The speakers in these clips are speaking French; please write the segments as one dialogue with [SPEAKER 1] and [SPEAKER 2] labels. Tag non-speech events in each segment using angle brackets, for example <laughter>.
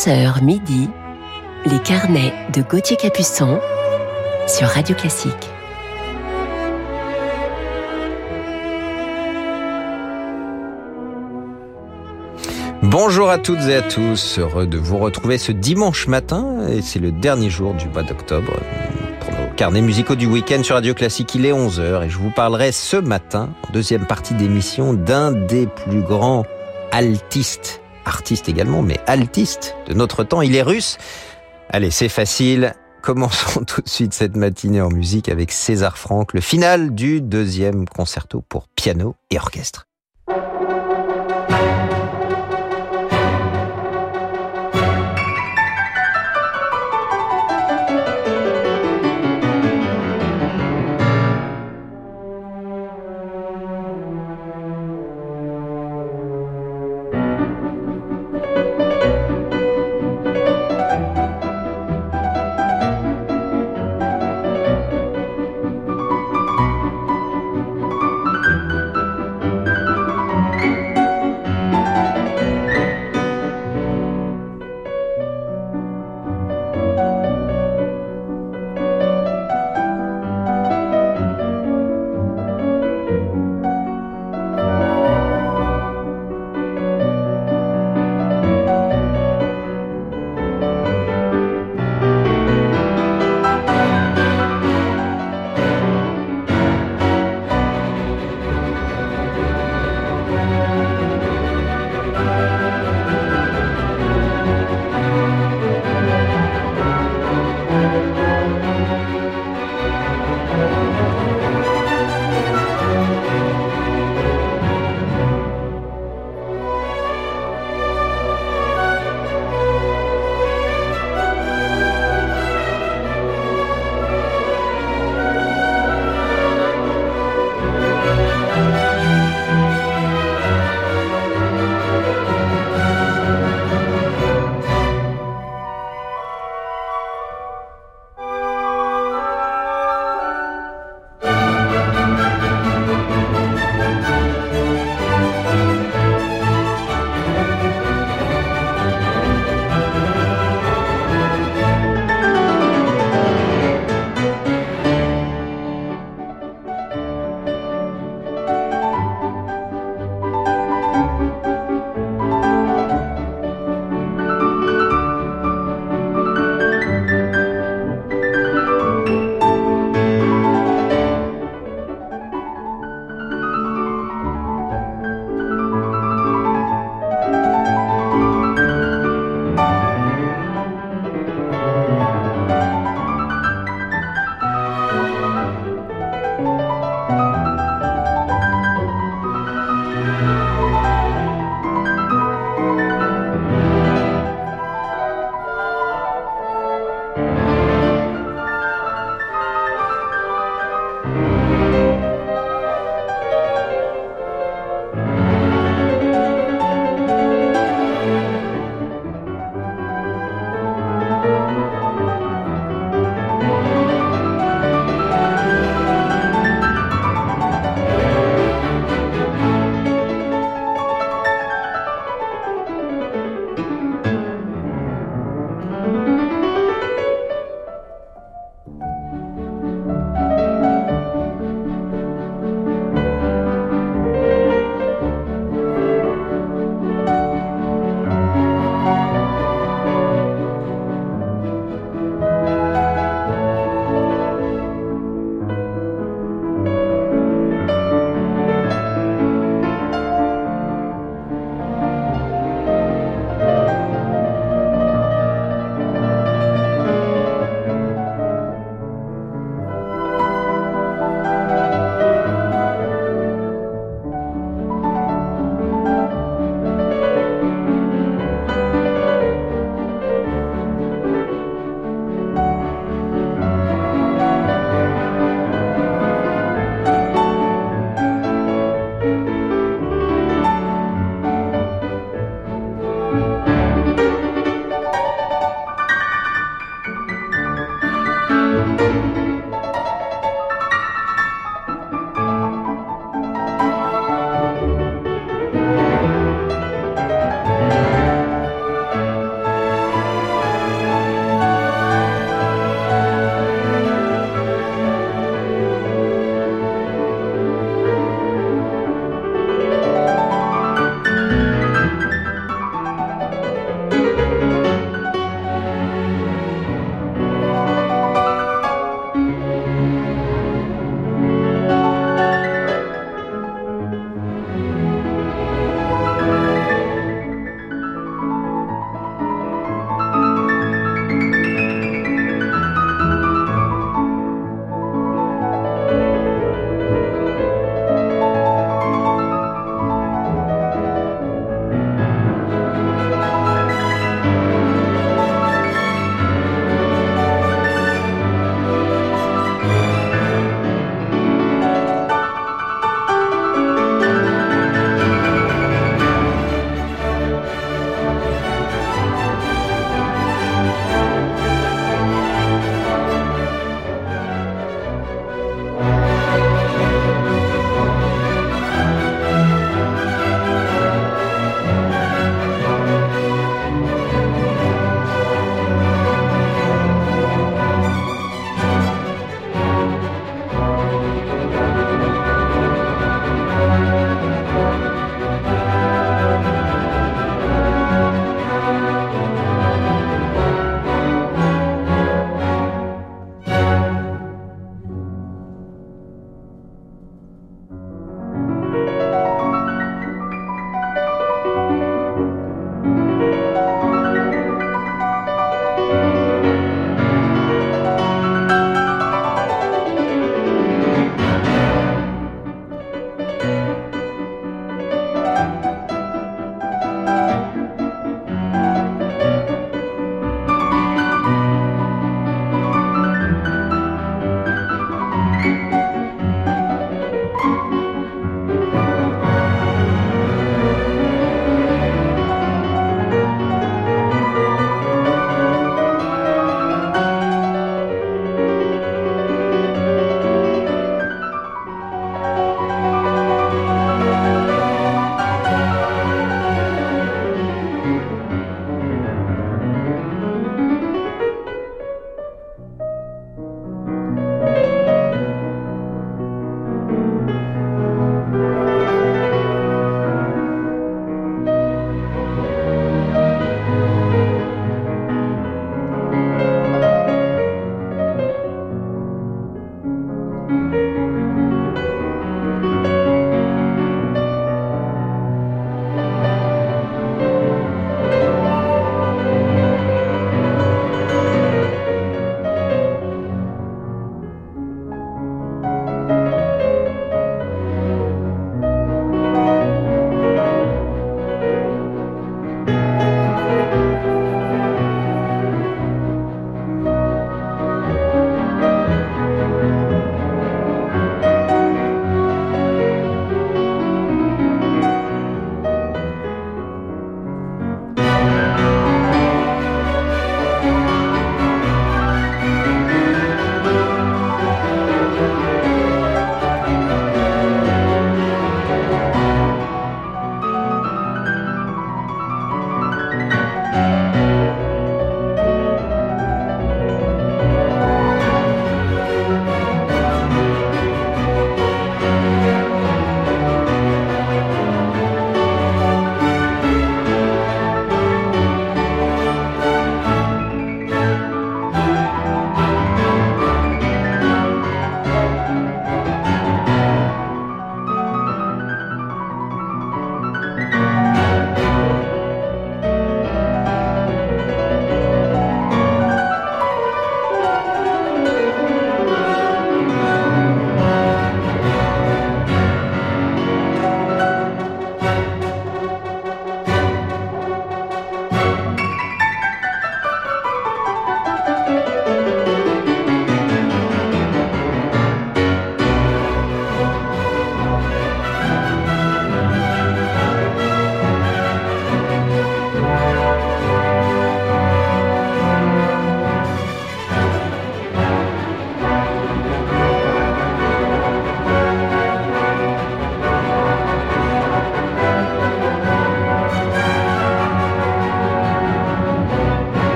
[SPEAKER 1] 11h midi, les carnets de Gauthier Capuçon sur Radio Classique.
[SPEAKER 2] Bonjour à toutes et à tous, heureux de vous retrouver ce dimanche matin et c'est le dernier jour du mois d'octobre pour nos carnets musicaux du week-end sur Radio Classique. Il est 11h et je vous parlerai ce matin, en deuxième partie d'émission, d'un des plus grands altistes, artiste également, mais altiste de notre temps. Il est russe. Allez, c'est facile. Commençons <laughs> tout de suite cette matinée en musique avec César Franck, le final du deuxième concerto pour piano et orchestre.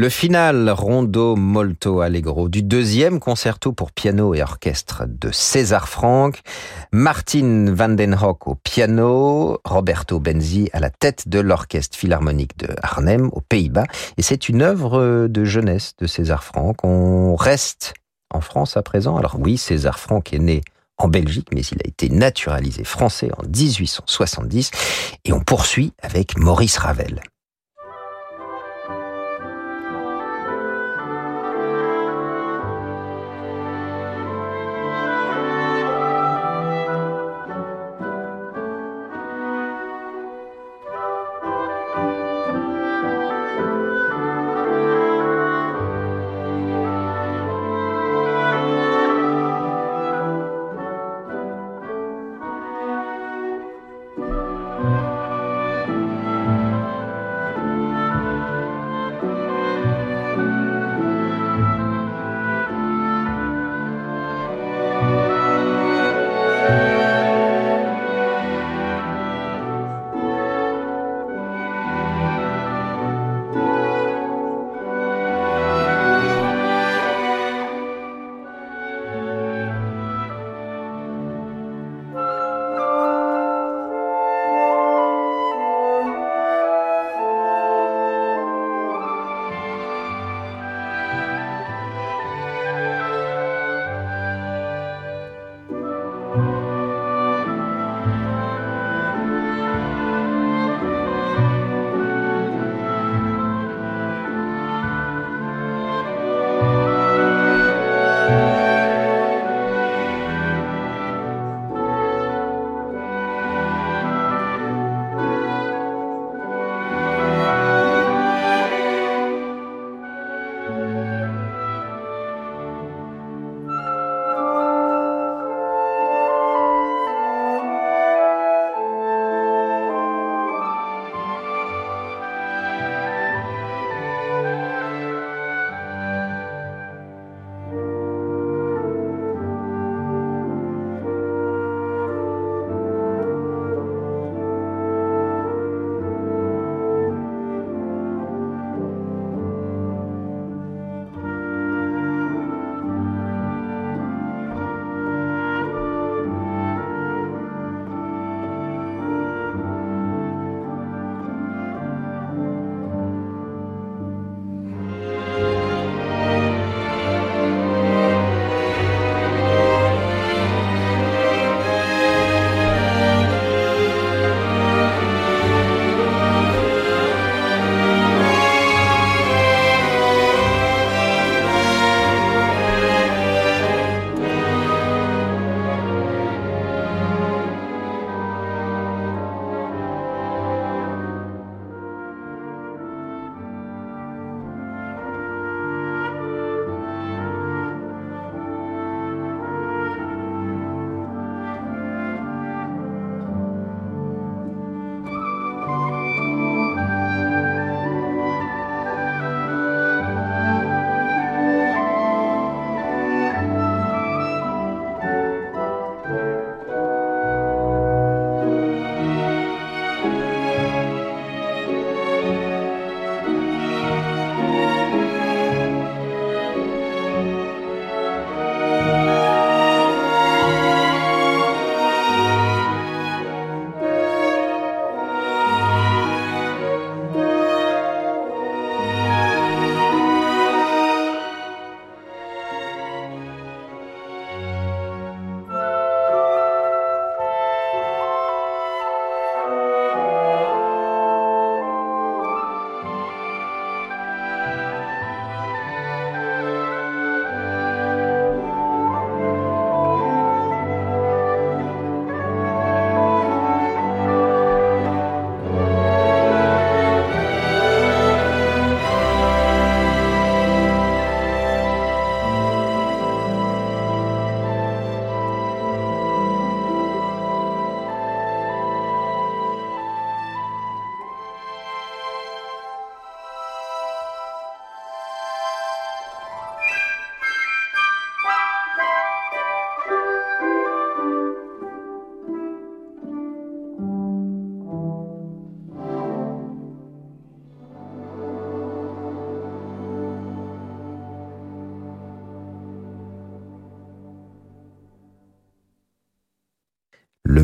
[SPEAKER 2] Le final Rondo Molto Allegro du deuxième concerto pour piano et orchestre de César Franck, Martin van den Hoek au piano, Roberto Benzi à la tête de l'orchestre philharmonique de Arnhem aux Pays-Bas. Et c'est une œuvre de jeunesse de César Franck. On reste en France à présent. Alors oui, César Franck est né en Belgique, mais il a été naturalisé français en 1870. Et on poursuit avec Maurice Ravel.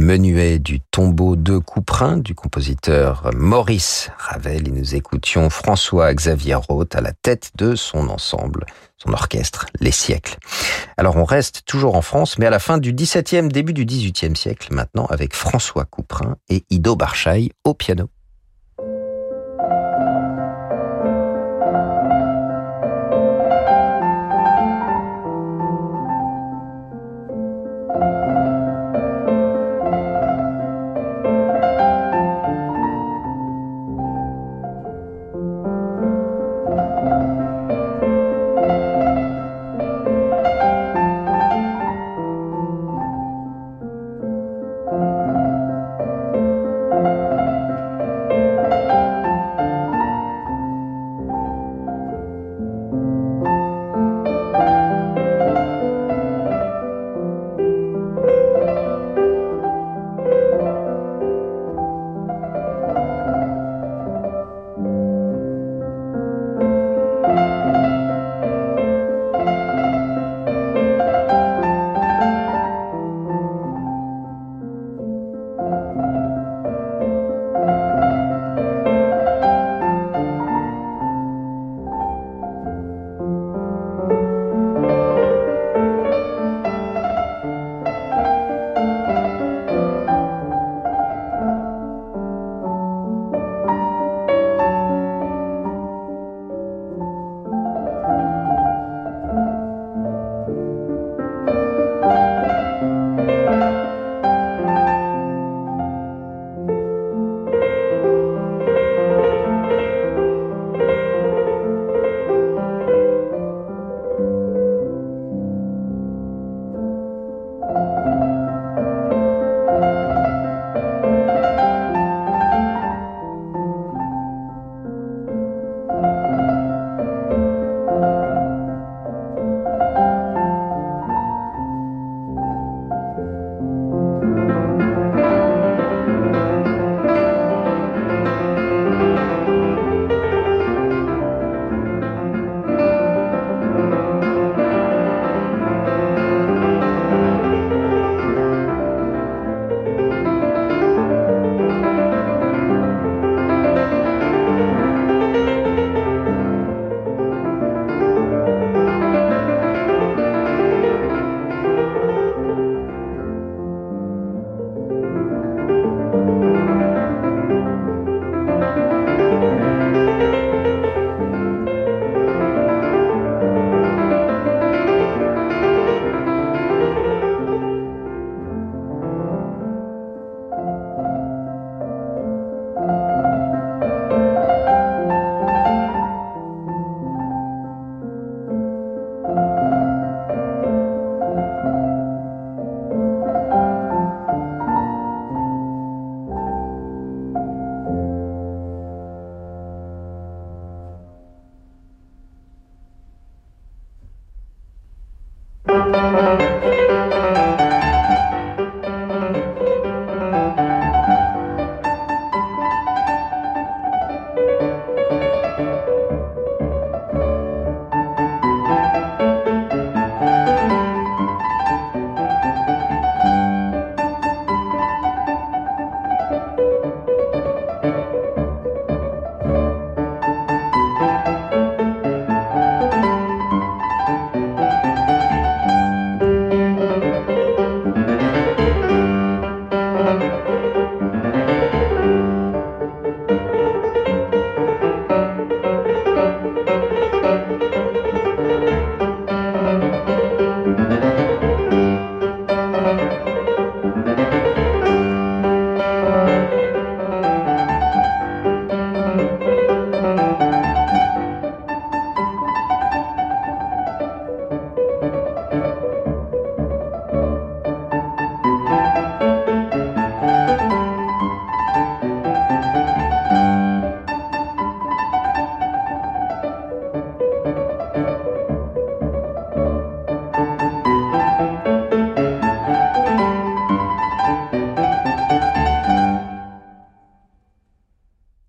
[SPEAKER 2] Menuet du tombeau de Couperin du compositeur Maurice Ravel et nous écoutions François-Xavier Roth à la tête de son ensemble, son orchestre, Les siècles. Alors on reste toujours en France, mais à la fin du XVIIe, début du XVIIIe siècle maintenant avec François Couperin et Ido Barchaï au piano.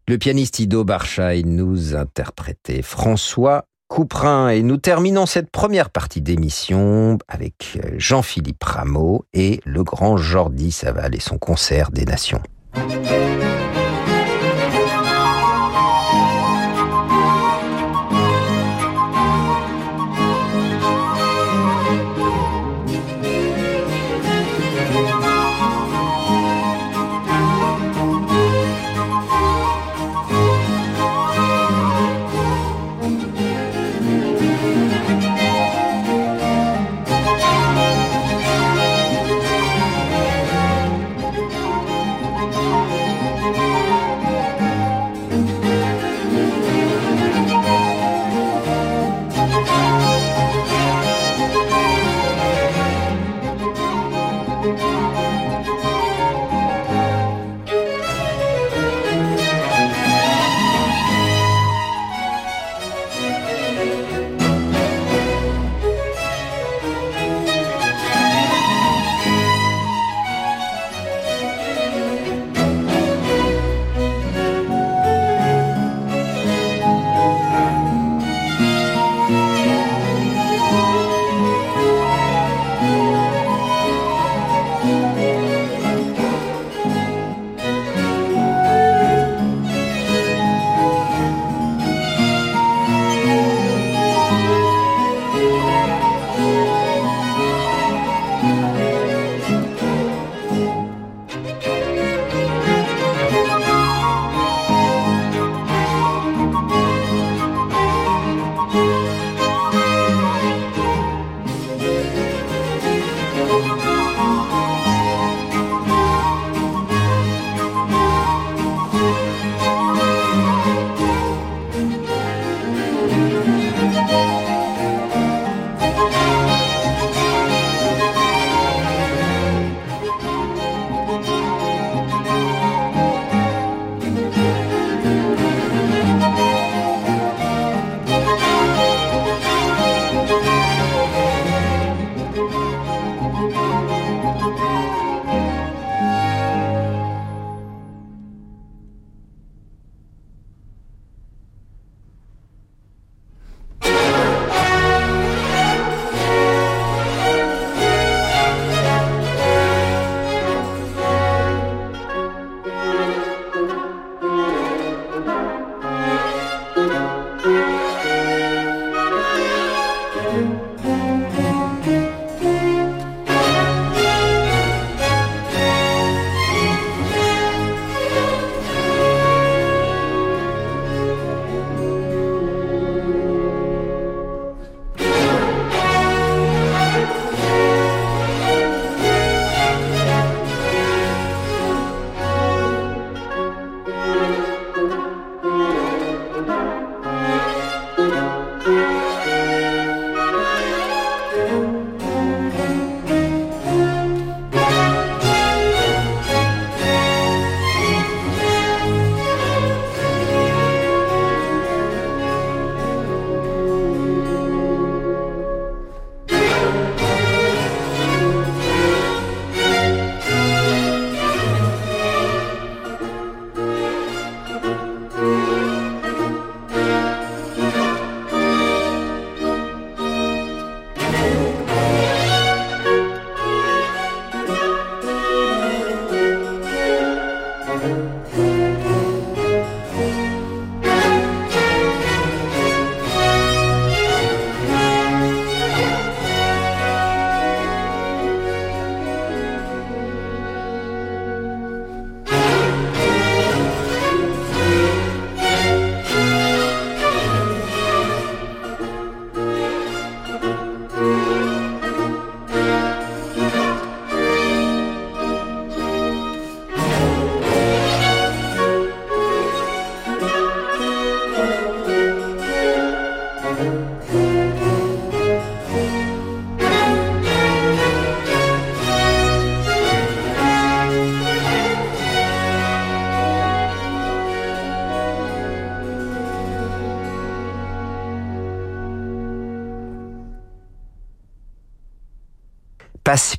[SPEAKER 2] Le pianiste Ido Barchaï nous interprétait François Couperin et nous terminons cette première partie d'émission avec Jean-Philippe Rameau et le grand Jordi Saval et son concert des nations.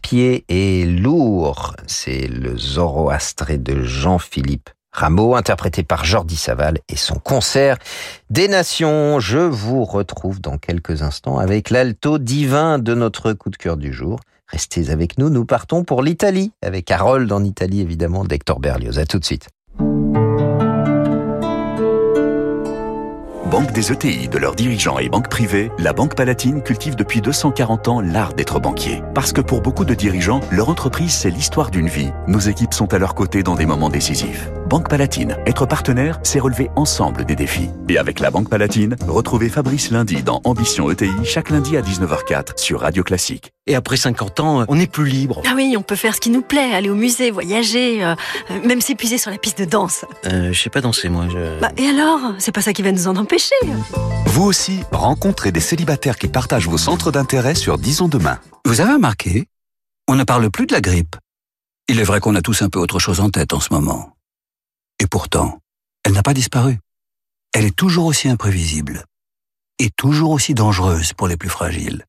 [SPEAKER 2] Passe-pied et lourd, c'est le Zoroastré de Jean-Philippe Rameau, interprété par Jordi Saval et son concert des Nations. Je vous retrouve dans quelques instants avec l'alto divin de notre coup de cœur du jour. Restez avec nous, nous partons pour l'Italie, avec Harold en Italie évidemment, d'Hector Berlioz. À tout de suite.
[SPEAKER 3] Banque des ETI, de leurs dirigeants et banques privées, la Banque Palatine cultive depuis 240 ans l'art d'être banquier. Parce que pour beaucoup de dirigeants, leur entreprise, c'est l'histoire d'une vie. Nos équipes sont à leur côté dans des moments décisifs. Banque Palatine, être partenaire, c'est relever ensemble des défis. Et avec la Banque Palatine, retrouvez Fabrice lundi dans Ambition ETI, chaque lundi à 19h04 sur Radio Classique.
[SPEAKER 4] Et après 50 ans, on est plus libre.
[SPEAKER 5] Ah oui, on peut faire ce qui nous plaît, aller au musée, voyager, euh, même s'épuiser sur la piste de danse.
[SPEAKER 4] Euh, je sais pas danser, moi. Je...
[SPEAKER 5] Bah, et alors? C'est pas ça qui va nous en empêcher.
[SPEAKER 6] Vous aussi, rencontrez des célibataires qui partagent vos centres d'intérêt sur Disons Demain.
[SPEAKER 7] Vous avez remarqué? On ne parle plus de la grippe. Il est vrai qu'on a tous un peu autre chose en tête en ce moment. Et pourtant, elle n'a pas disparu. Elle est toujours aussi imprévisible. Et toujours aussi dangereuse pour les plus fragiles.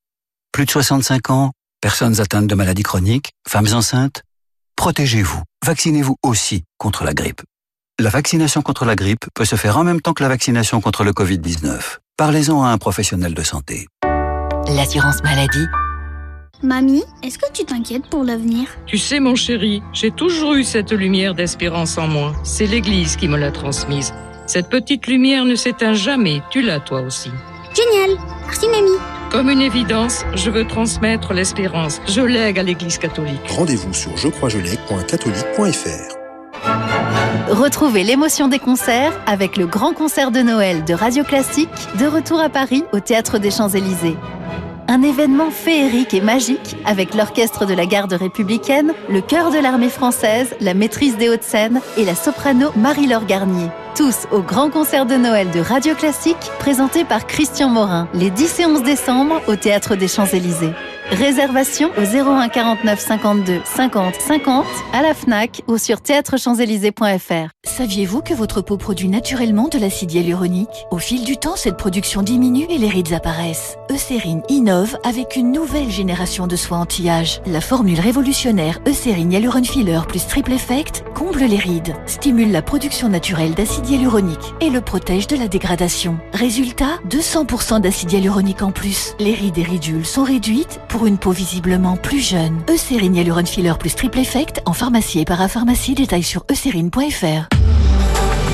[SPEAKER 7] Plus de 65 ans, personnes atteintes de maladies chroniques, femmes enceintes. Protégez-vous. Vaccinez-vous aussi contre la grippe. La vaccination contre la grippe peut se faire en même temps que la vaccination contre le Covid-19. Parlez-en à un professionnel de santé.
[SPEAKER 1] L'assurance maladie.
[SPEAKER 8] Mamie, est-ce que tu t'inquiètes pour l'avenir?
[SPEAKER 9] Tu sais, mon chéri, j'ai toujours eu cette lumière d'espérance en moi. C'est l'Église qui me l'a transmise. Cette petite lumière ne s'éteint jamais. Tu l'as toi aussi.
[SPEAKER 8] Génial Merci, mamie.
[SPEAKER 9] Comme une évidence, je veux transmettre l'espérance. Je lègue à l'Église catholique.
[SPEAKER 10] Rendez-vous sur jecroisjelègue.catholique.fr.
[SPEAKER 11] Retrouvez l'émotion des concerts avec le grand concert de Noël de Radio Classique, de retour à Paris au Théâtre des Champs-Élysées. Un événement féerique et magique avec l'orchestre de la garde républicaine, le chœur de l'armée française, la maîtrise des Hauts-de-Seine et la soprano Marie-Laure Garnier. Tous au grand concert de Noël de Radio Classique, présenté par Christian Morin, les 10 et 11 décembre au Théâtre des Champs-Élysées. Réservation au 01 49 52 50 50 à la FNAC ou sur théâtrechamps-élysées.fr.
[SPEAKER 12] Saviez-vous que votre peau produit naturellement de l'acide hyaluronique? Au fil du temps, cette production diminue et les rides apparaissent. Eucérine innove avec une nouvelle génération de soins anti-âge. La formule révolutionnaire Eucérine Hyaluron Filler plus Triple Effect comble les rides, stimule la production naturelle d'acide hyaluronique et le protège de la dégradation. Résultat, 200% d'acide hyaluronique en plus. Les rides et ridules sont réduites pour une peau visiblement plus jeune. Eucérine Hyaluron Filler plus Triple Effect en pharmacie et parapharmacie. Détail sur eucérine.fr.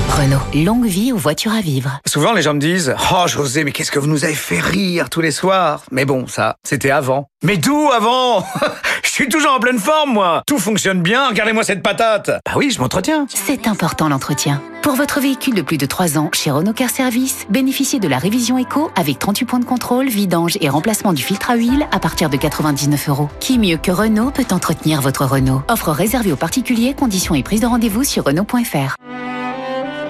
[SPEAKER 1] Renault, longue vie aux voitures à vivre.
[SPEAKER 13] Souvent, les gens me disent Oh, José, mais qu'est-ce que vous nous avez fait rire tous les soirs? Mais bon, ça, c'était avant. Mais d'où avant? <laughs> Je suis toujours en pleine forme, moi Tout fonctionne bien, regardez-moi cette patate Bah oui, je m'entretiens
[SPEAKER 1] C'est important l'entretien. Pour votre véhicule de plus de 3 ans, chez Renault Car Service, bénéficiez de la révision éco avec 38 points de contrôle, vidange et remplacement du filtre à huile à partir de 99 euros. Qui mieux que Renault peut entretenir votre Renault? Offre réservée aux particuliers, conditions et prise de rendez-vous sur Renault.fr.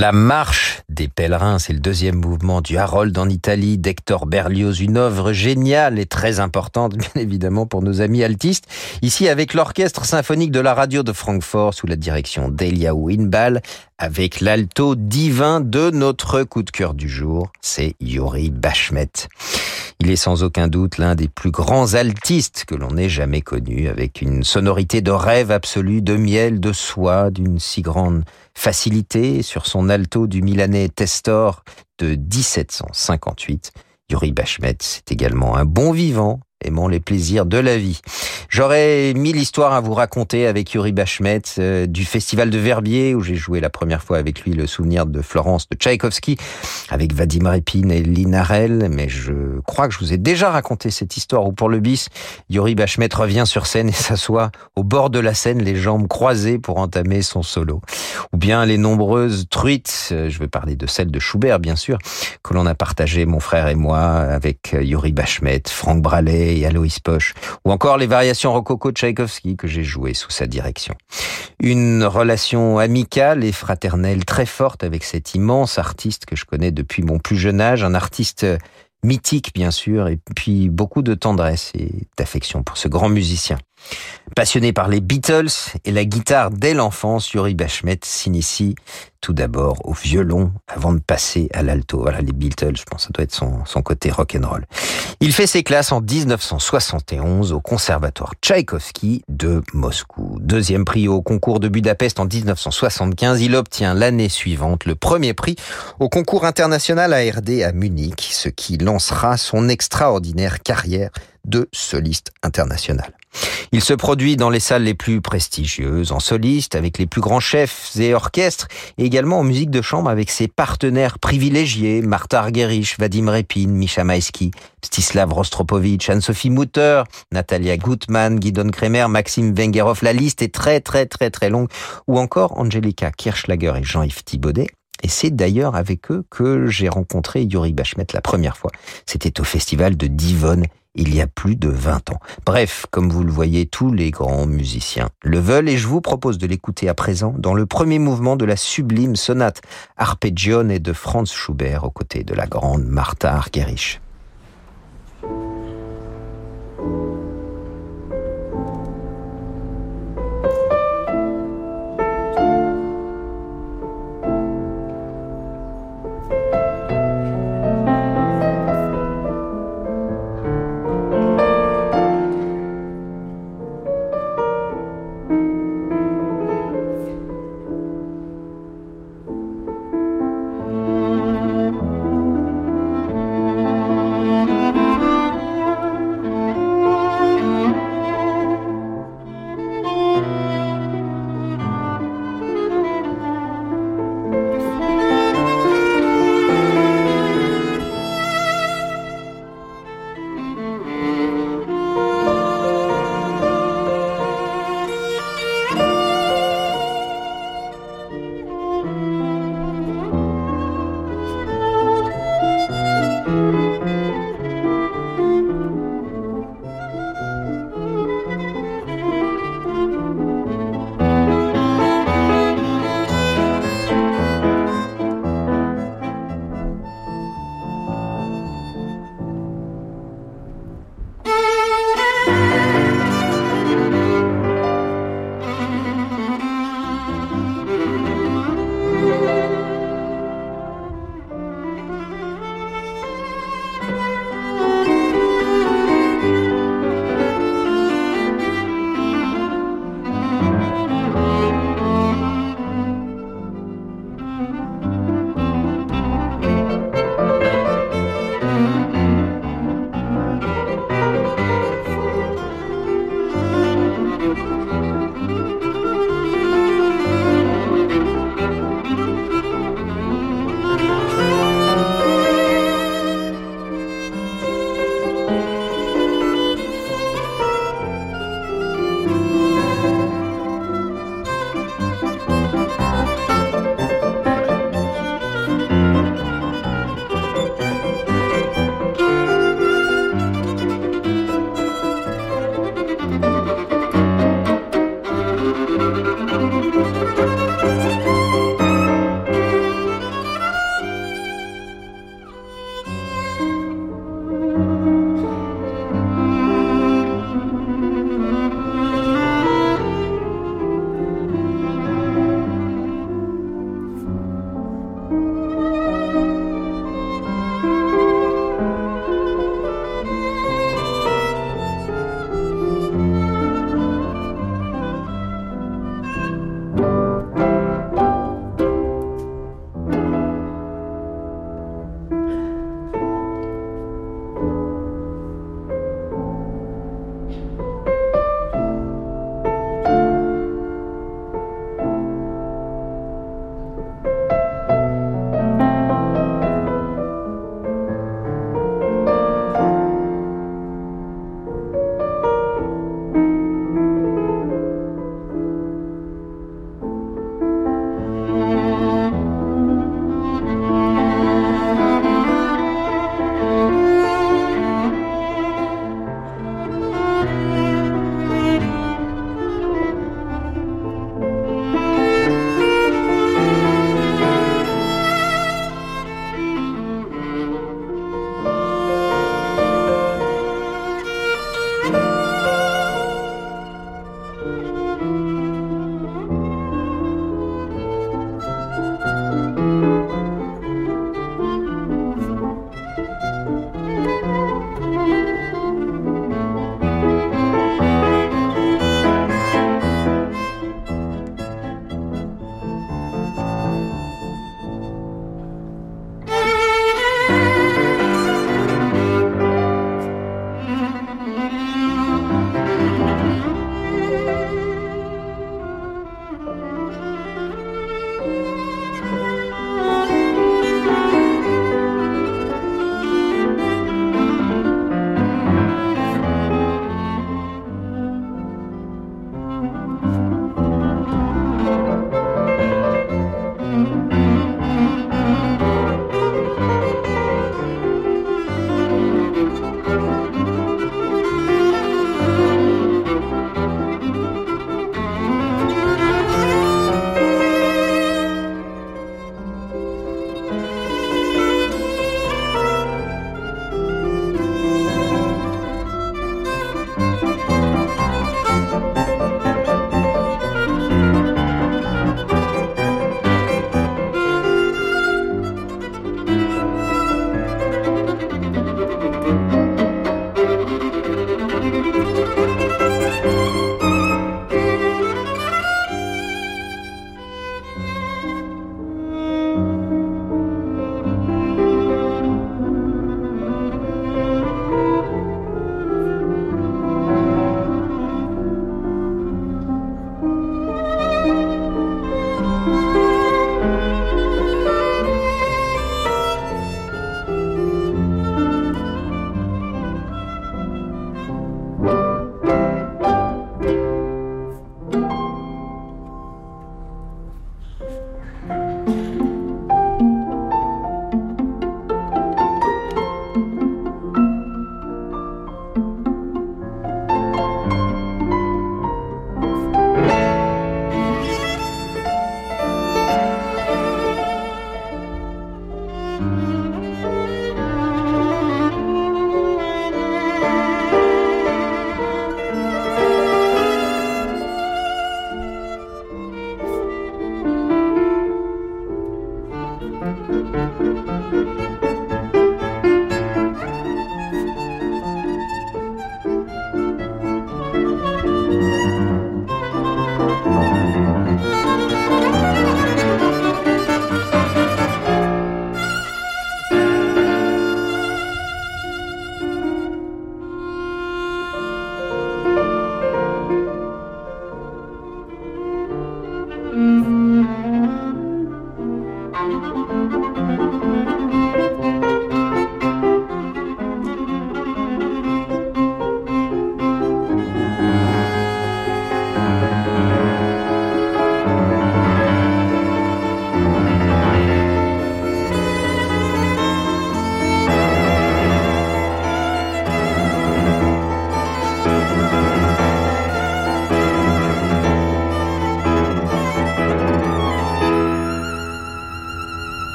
[SPEAKER 2] La marche des pèlerins, c'est le deuxième mouvement du Harold en Italie d'Hector Berlioz, une œuvre géniale et très importante, <laughs> bien évidemment, pour nos amis altistes. Ici, avec l'orchestre symphonique de la radio de Francfort, sous la direction d'Elia Winbal, avec l'alto divin de notre coup de cœur du jour, c'est Yuri Bashmet. Il est sans aucun doute l'un des plus grands altistes que l'on ait jamais connu, avec une sonorité de rêve absolu, de miel, de soie, d'une si grande facilité sur son alto du Milanais Testor de 1758. Yuri Bashmet, c'est également un bon vivant, aimant les plaisirs de la vie. J'aurais mille histoires à vous raconter avec Yuri Bashmet euh, du festival de Verbier où j'ai joué la première fois avec lui le souvenir de Florence de Tchaïkovski avec Vadim Repin et Linarel, mais je crois que je vous ai déjà raconté cette histoire où pour le bis, Yuri Bashmet revient sur scène et <laughs> s'assoit au bord de la scène, les jambes croisées pour entamer son solo. Ou bien les nombreuses truites, euh, je veux parler de celles de Schubert bien sûr, que l'on a partagé mon frère et moi avec Yuri Bashmet, Franck Bralet et Aloïs Poche, ou encore les variations rococo de Tchaïkovski que j'ai jouées sous sa direction. Une relation amicale et fraternelle très forte avec cet immense artiste que je connais depuis mon plus jeune âge, un artiste mythique bien sûr, et puis beaucoup de tendresse et d'affection pour ce grand musicien. Passionné par les Beatles et la guitare dès l'enfance, Yuri Bashmet s'initie tout d'abord au violon avant de passer à l'alto. Voilà, les Beatles, je pense que ça doit être son, son côté rock'n'roll. Il fait ses classes en 1971 au Conservatoire Tchaïkovski de Moscou. Deuxième prix au concours de Budapest en 1975, il obtient l'année suivante le premier prix au concours international ARD à Munich, ce qui lancera son extraordinaire carrière de soliste international. Il se produit dans les salles les plus prestigieuses, en soliste, avec les plus grands chefs et orchestres, et également en musique de chambre avec ses partenaires privilégiés, Martha Argerich, Vadim Repin, Misha Maïski, Stislav Rostropovich, Anne-Sophie Mutter, Natalia Gutmann, Guidon Kremer, Maxime Vengerov. La liste est très très très très longue. Ou encore Angelika Kirschlager et Jean-Yves Thibaudet. Et c'est d'ailleurs avec eux que j'ai rencontré Yuri Bashmet la première fois. C'était au festival de Divonne il y a plus de 20 ans. Bref, comme vous le voyez, tous les grands musiciens le veulent et je vous propose de l'écouter à présent dans le premier mouvement de la sublime sonate Arpeggione de Franz Schubert aux côtés de la grande Martha Argerich.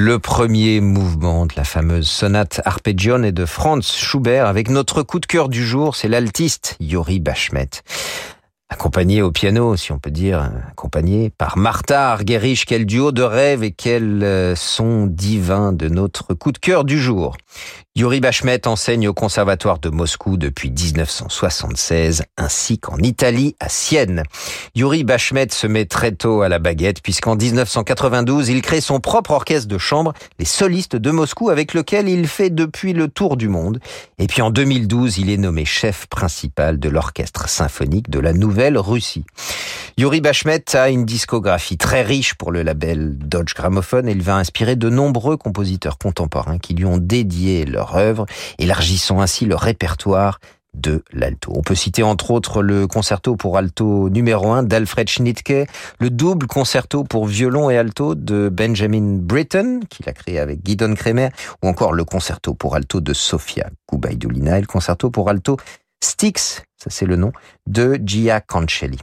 [SPEAKER 2] Le premier mouvement de la fameuse sonate arpeggione de Franz Schubert avec notre coup de cœur du jour, c'est l'altiste Yuri Bashmet accompagné au piano, si on peut dire, accompagné par Martha Argerich. Quel duo de rêve et quel euh, son divin de notre coup de cœur du jour. Yuri Bashmet enseigne au Conservatoire de Moscou depuis 1976, ainsi qu'en Italie, à Sienne. Yuri Bashmet se met très tôt à la baguette, puisqu'en 1992, il crée son propre orchestre de chambre, les solistes de Moscou, avec lequel il fait depuis le tour du monde. Et puis en 2012, il est nommé chef principal de l'orchestre symphonique de la Nouvelle-Russie. Yuri Bashmet a une discographie très riche pour le label Dodge Gramophone et il va inspirer de nombreux compositeurs contemporains qui lui ont dédié leur œuvre, élargissant ainsi le répertoire de l'alto. On peut citer entre autres le concerto pour alto numéro 1 d'Alfred Schnittke, le double concerto pour violon et alto de Benjamin Britten, qu'il a créé avec Guidon Kremer, ou encore le concerto pour alto de Sofia Gubaidulina et le concerto pour alto Styx, ça c'est le nom, de Gia Cancelli.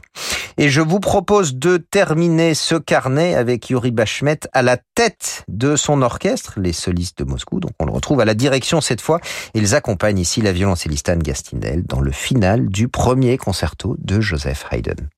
[SPEAKER 2] Et je vous propose de terminer ce carnet avec Yuri Bashmet à la tête de son orchestre, les solistes de Moscou. Donc on le retrouve à la direction cette fois. Ils accompagnent ici la violoncelliste Anne Gastindel dans le final du premier concerto de Joseph Haydn.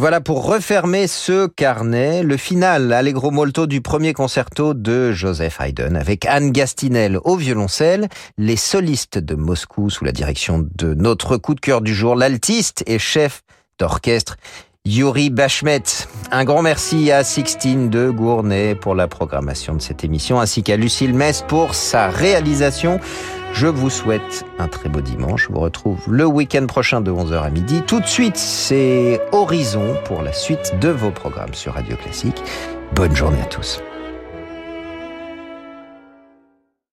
[SPEAKER 2] Voilà pour refermer ce carnet, le final allegro molto du premier concerto de Joseph Haydn avec Anne Gastinel au violoncelle, les solistes de Moscou sous la direction de notre coup de cœur du jour, l'altiste et chef d'orchestre Yuri Bachmet. Un grand merci à Sixtine de Gournay pour la programmation de cette émission, ainsi qu'à Lucille Metz pour sa réalisation. Je vous souhaite un très beau dimanche. Je vous retrouve le week-end prochain de 11h à midi. Tout de suite, c'est Horizon pour la suite de vos programmes sur Radio Classique. Bonne journée à tous.